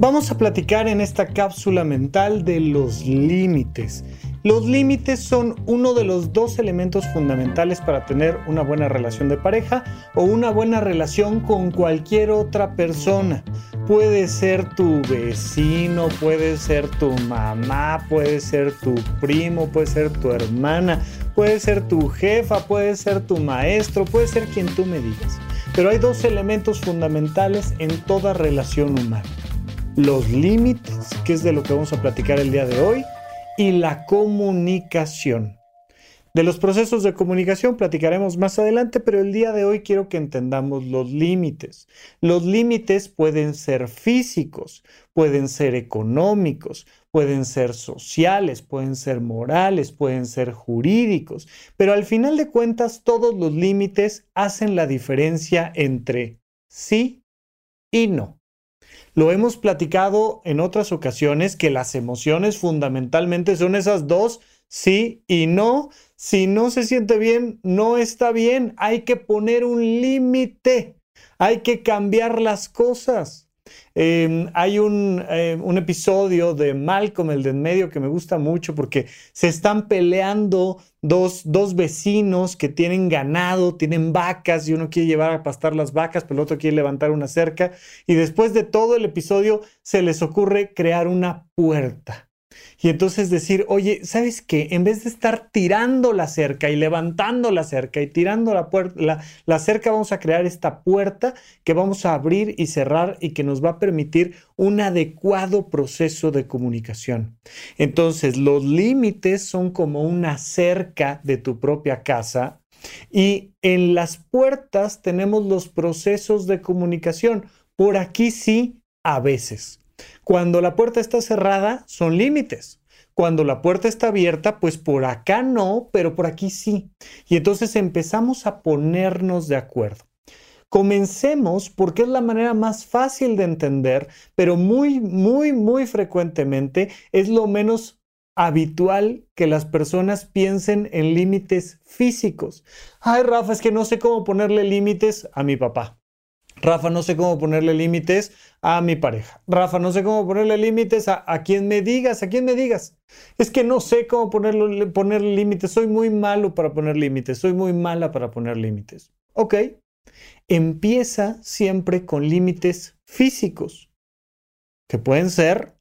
Vamos a platicar en esta cápsula mental de los límites. Los límites son uno de los dos elementos fundamentales para tener una buena relación de pareja o una buena relación con cualquier otra persona. Puede ser tu vecino, puede ser tu mamá, puede ser tu primo, puede ser tu hermana, puede ser tu jefa, puede ser tu maestro, puede ser quien tú me digas. Pero hay dos elementos fundamentales en toda relación humana los límites, que es de lo que vamos a platicar el día de hoy, y la comunicación. De los procesos de comunicación platicaremos más adelante, pero el día de hoy quiero que entendamos los límites. Los límites pueden ser físicos, pueden ser económicos, pueden ser sociales, pueden ser morales, pueden ser jurídicos, pero al final de cuentas todos los límites hacen la diferencia entre sí y no. Lo hemos platicado en otras ocasiones que las emociones fundamentalmente son esas dos, sí y no. Si no se siente bien, no está bien. Hay que poner un límite. Hay que cambiar las cosas. Em, hay un, em, un, episodio de Malcolm, el de en medio, que me gusta mucho porque se están peleando dos, dos, vecinos que tienen ganado, tienen vacas y uno quiere llevar a pastar las vacas, pero el otro quiere levantar una cerca. Y después de todo el episodio se les ocurre crear una puerta. Y entonces decir, oye, ¿sabes qué? En vez de estar tirando la cerca y levantando la cerca y tirando la, puerta, la, cerca, vamos a crear esta puerta que vamos a abrir y cerrar y que nos va a permitir un adecuado proceso de comunicación. Entonces, los límites son como una cerca de tu propia casa y en las puertas tenemos los procesos de comunicación. Por aquí sí, a veces. Cuando la puerta está cerrada, son límites. Cuando la puerta está abierta, pues por acá no, pero por aquí sí. Y entonces empezamos a ponernos de acuerdo. Comencemos porque es la manera más fácil de entender, pero muy, muy, muy frecuentemente es lo menos habitual que las personas piensen en límites físicos. Ay, Rafa, es que no sé cómo ponerle límites a mi papá. Rafa, no sé cómo ponerle límites a mi pareja. Rafa, no sé cómo ponerle límites a, quien me digas, a quien me digas. Es que no sé cómo ponerle, poner límites. Soy muy malo para poner límites. Soy muy mala para poner límites. Ok. Empieza siempre con límites físicos, que pueden ser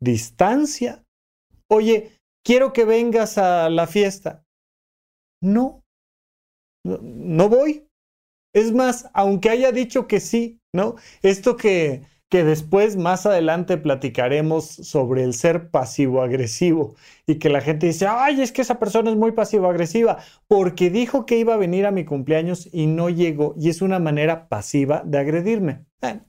distancia. Oye, quiero que vengas a la fiesta. No, no voy. Es más, aunque haya dicho que sí, ¿no? Esto que, que después, más adelante, platicaremos sobre el ser pasivo-agresivo y que la gente dice, ay, es que esa persona es muy pasivo-agresiva porque dijo que iba a venir a mi cumpleaños y no llegó y es una manera pasiva de agredirme.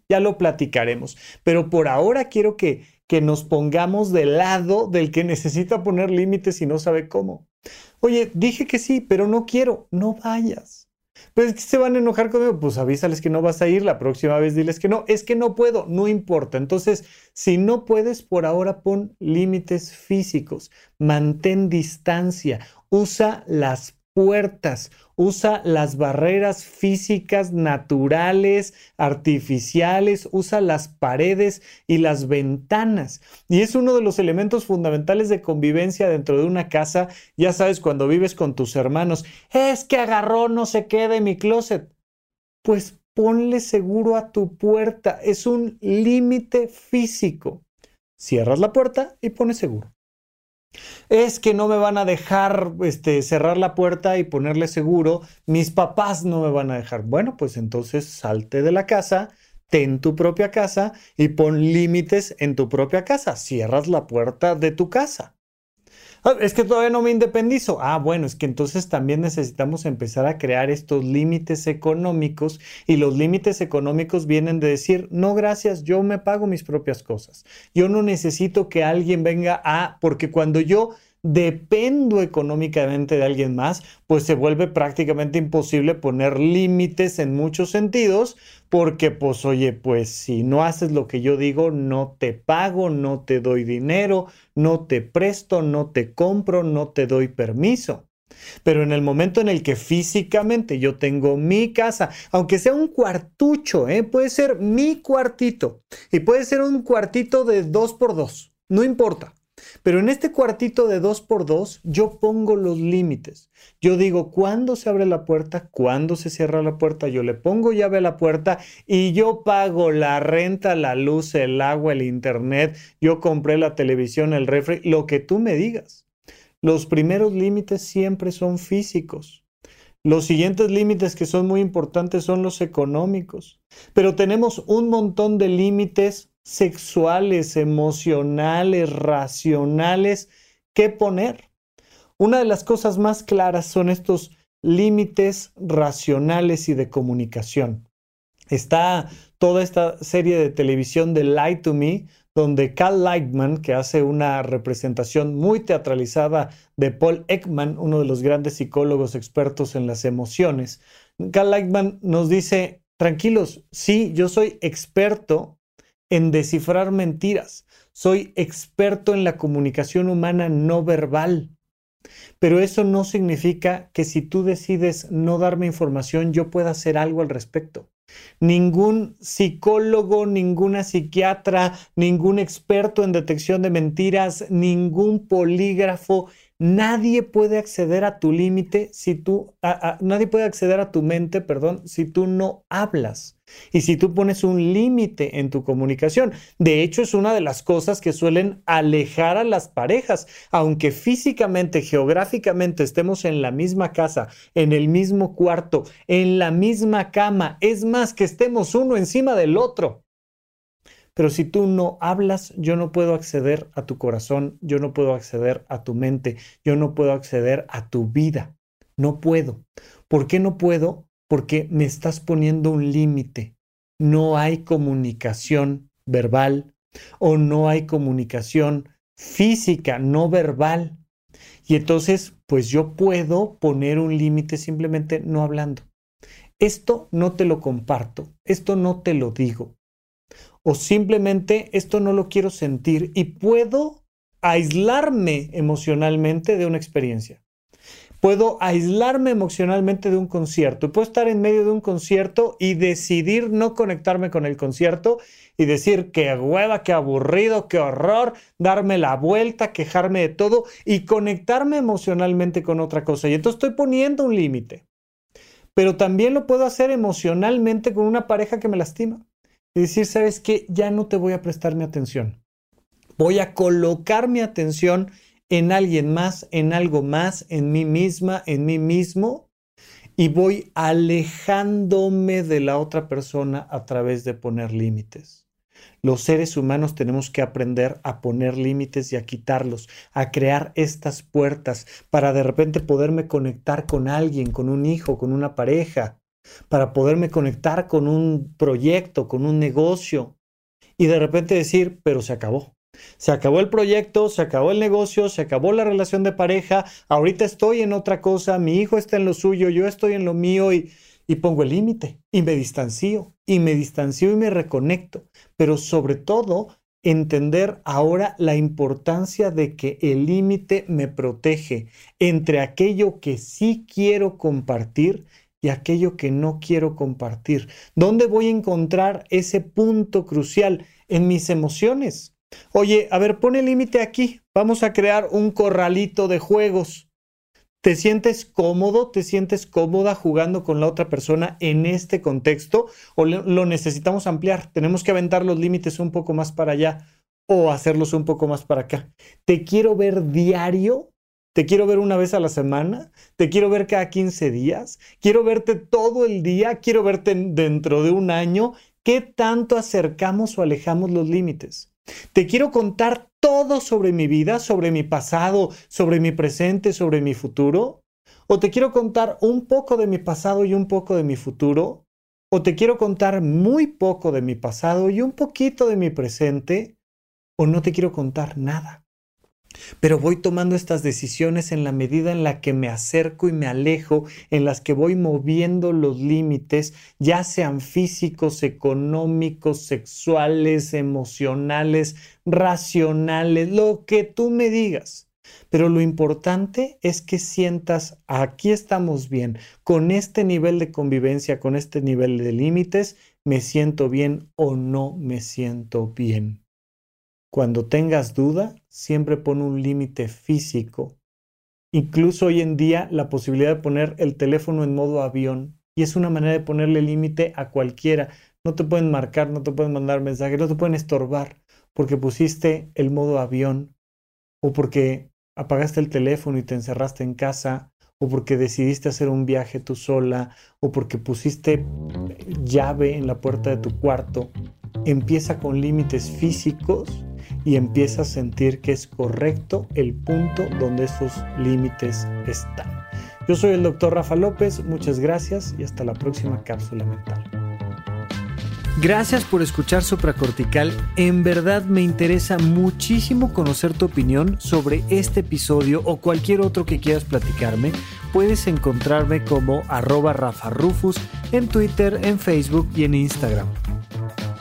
ya lo platicaremos, pero por ahora quiero que, que nos pongamos del lado del que necesita poner límites y no sabe cómo. Oye, dije que sí, pero no quiero, no vayas. Pues es que se van a enojar conmigo. Pues avísales que no vas a ir, la próxima vez diles que no. Es que no puedo, no importa. Entonces, si no puedes, por ahora pon límites físicos, mantén distancia, usa las puertas, usa las barreras físicas naturales, artificiales, usa las paredes y las ventanas. Y es uno de los elementos fundamentales de convivencia dentro de una casa. Ya sabes, cuando vives con tus hermanos, es que agarró no se quede en mi closet. Pues ponle seguro a tu puerta. Es un límite físico. Cierras la puerta y pones seguro. Es que no me van a dejar este, cerrar la puerta y ponerle seguro. Mis papás no me van a dejar. Bueno, pues entonces salte de la casa, ten tu propia casa y pon límites en tu propia casa. Cierras la puerta de tu casa. Ah, es que todavía no me independizo. Ah, bueno, es que entonces también necesitamos empezar a crear estos límites económicos y los límites económicos vienen de decir, no, gracias, yo me pago mis propias cosas. Yo no necesito que alguien venga a, porque cuando yo dependo económicamente de alguien más, pues se vuelve prácticamente imposible poner límites en muchos sentidos, porque pues oye, pues si no haces lo que yo digo, no te pago, no te doy dinero, no te presto, no te compro, no te doy permiso. Pero en el momento en el que físicamente yo tengo mi casa, aunque sea un cuartucho, ¿eh? puede ser mi cuartito y puede ser un cuartito de dos por dos, no importa. Pero en este cuartito de dos por dos, yo pongo los límites. Yo digo cuándo se abre la puerta, cuándo se cierra la puerta, yo le pongo llave a la puerta y yo pago la renta, la luz, el agua, el internet, yo compré la televisión, el refri, lo que tú me digas. Los primeros límites siempre son físicos. Los siguientes límites que son muy importantes son los económicos. Pero tenemos un montón de límites sexuales, emocionales, racionales que poner. Una de las cosas más claras son estos límites racionales y de comunicación. Está toda esta serie de televisión de Lie to Me, donde Cal Lightman, que hace una representación muy teatralizada de Paul Ekman, uno de los grandes psicólogos expertos en las emociones, Cal Lightman nos dice, tranquilos, sí, yo soy experto en descifrar mentiras, soy experto en la comunicación humana no verbal. Pero eso no significa que si tú decides no darme información, yo pueda hacer algo al respecto. Ningún psicólogo, ninguna psiquiatra, ningún experto en detección de mentiras, ningún polígrafo, nadie puede acceder a tu límite si tú, nadie puede acceder a tu mente, perdón, si tú no hablas. Y si tú pones un límite en tu comunicación, de hecho es una de las cosas que suelen alejar a las parejas, aunque físicamente, geográficamente estemos en la misma casa, en el mismo cuarto, en la misma cama, es más que estemos uno encima del otro. Pero si tú no hablas, yo no puedo acceder a tu corazón, yo no puedo acceder a tu mente, yo no puedo acceder a tu vida. No puedo. ¿Por qué no puedo? porque me estás poniendo un límite. No hay comunicación verbal o no hay comunicación física, no verbal. Y entonces, pues yo puedo poner un límite simplemente no hablando. Esto no te lo comparto, esto no te lo digo. O simplemente esto no lo quiero sentir y puedo aislarme emocionalmente de una experiencia puedo aislarme emocionalmente de un concierto. Puedo estar en medio de un concierto y decidir no conectarme con el concierto y decir qué hueva, qué aburrido, qué horror, darme la vuelta, quejarme de todo y conectarme emocionalmente con otra cosa. Y entonces estoy poniendo un límite. Pero también lo puedo hacer emocionalmente con una pareja que me lastima. Y decir, ¿sabes qué? Ya no te voy a prestar mi atención. Voy a colocar mi atención en alguien más, en algo más, en mí misma, en mí mismo, y voy alejándome de la otra persona a través de poner límites. Los seres humanos tenemos que aprender a poner límites y a quitarlos, a crear estas puertas para de repente poderme conectar con alguien, con un hijo, con una pareja, para poderme conectar con un proyecto, con un negocio y de repente decir, pero se acabó. Se acabó el proyecto, se acabó el negocio, se acabó la relación de pareja, ahorita estoy en otra cosa, mi hijo está en lo suyo, yo estoy en lo mío y, y pongo el límite y me distancio y me distancio y me reconecto. Pero sobre todo, entender ahora la importancia de que el límite me protege entre aquello que sí quiero compartir y aquello que no quiero compartir. ¿Dónde voy a encontrar ese punto crucial? En mis emociones. Oye, a ver, pone límite aquí. Vamos a crear un corralito de juegos. ¿Te sientes cómodo? ¿Te sientes cómoda jugando con la otra persona en este contexto? ¿O lo necesitamos ampliar? Tenemos que aventar los límites un poco más para allá o hacerlos un poco más para acá. ¿Te quiero ver diario? ¿Te quiero ver una vez a la semana? ¿Te quiero ver cada 15 días? ¿Quiero verte todo el día? ¿Quiero verte dentro de un año? ¿Qué tanto acercamos o alejamos los límites? Te quiero contar todo sobre mi vida, sobre mi pasado, sobre mi presente, sobre mi futuro. O te quiero contar un poco de mi pasado y un poco de mi futuro. O te quiero contar muy poco de mi pasado y un poquito de mi presente. O no te quiero contar nada. Pero voy tomando estas decisiones en la medida en la que me acerco y me alejo, en las que voy moviendo los límites, ya sean físicos, económicos, sexuales, emocionales, racionales, lo que tú me digas. Pero lo importante es que sientas, aquí estamos bien, con este nivel de convivencia, con este nivel de límites, me siento bien o no me siento bien. Cuando tengas duda, siempre pon un límite físico. Incluso hoy en día la posibilidad de poner el teléfono en modo avión y es una manera de ponerle límite a cualquiera. No te pueden marcar, no te pueden mandar mensajes, no te pueden estorbar porque pusiste el modo avión o porque apagaste el teléfono y te encerraste en casa o porque decidiste hacer un viaje tú sola o porque pusiste llave en la puerta de tu cuarto. Empieza con límites físicos y empieza a sentir que es correcto el punto donde esos límites están. Yo soy el doctor Rafa López, muchas gracias y hasta la próxima cápsula mental. Gracias por escuchar Supracortical. En verdad me interesa muchísimo conocer tu opinión sobre este episodio o cualquier otro que quieras platicarme. Puedes encontrarme como arroba Rafa Rufus en Twitter, en Facebook y en Instagram.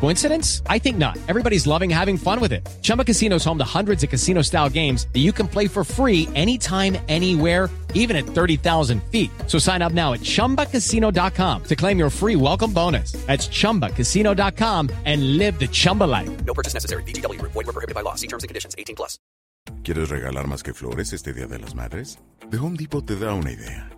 Coincidence? I think not. Everybody's loving having fun with it. Chumba Casino is home to hundreds of casino style games that you can play for free anytime, anywhere, even at 30,000 feet. So sign up now at chumbacasino.com to claim your free welcome bonus. That's chumbacasino.com and live the Chumba life. No purchase necessary. DTW, void, were prohibited by law. See terms and conditions 18 plus. ¿Quieres regalar más que flores este Día de las Madres? The Home Depot te da una idea.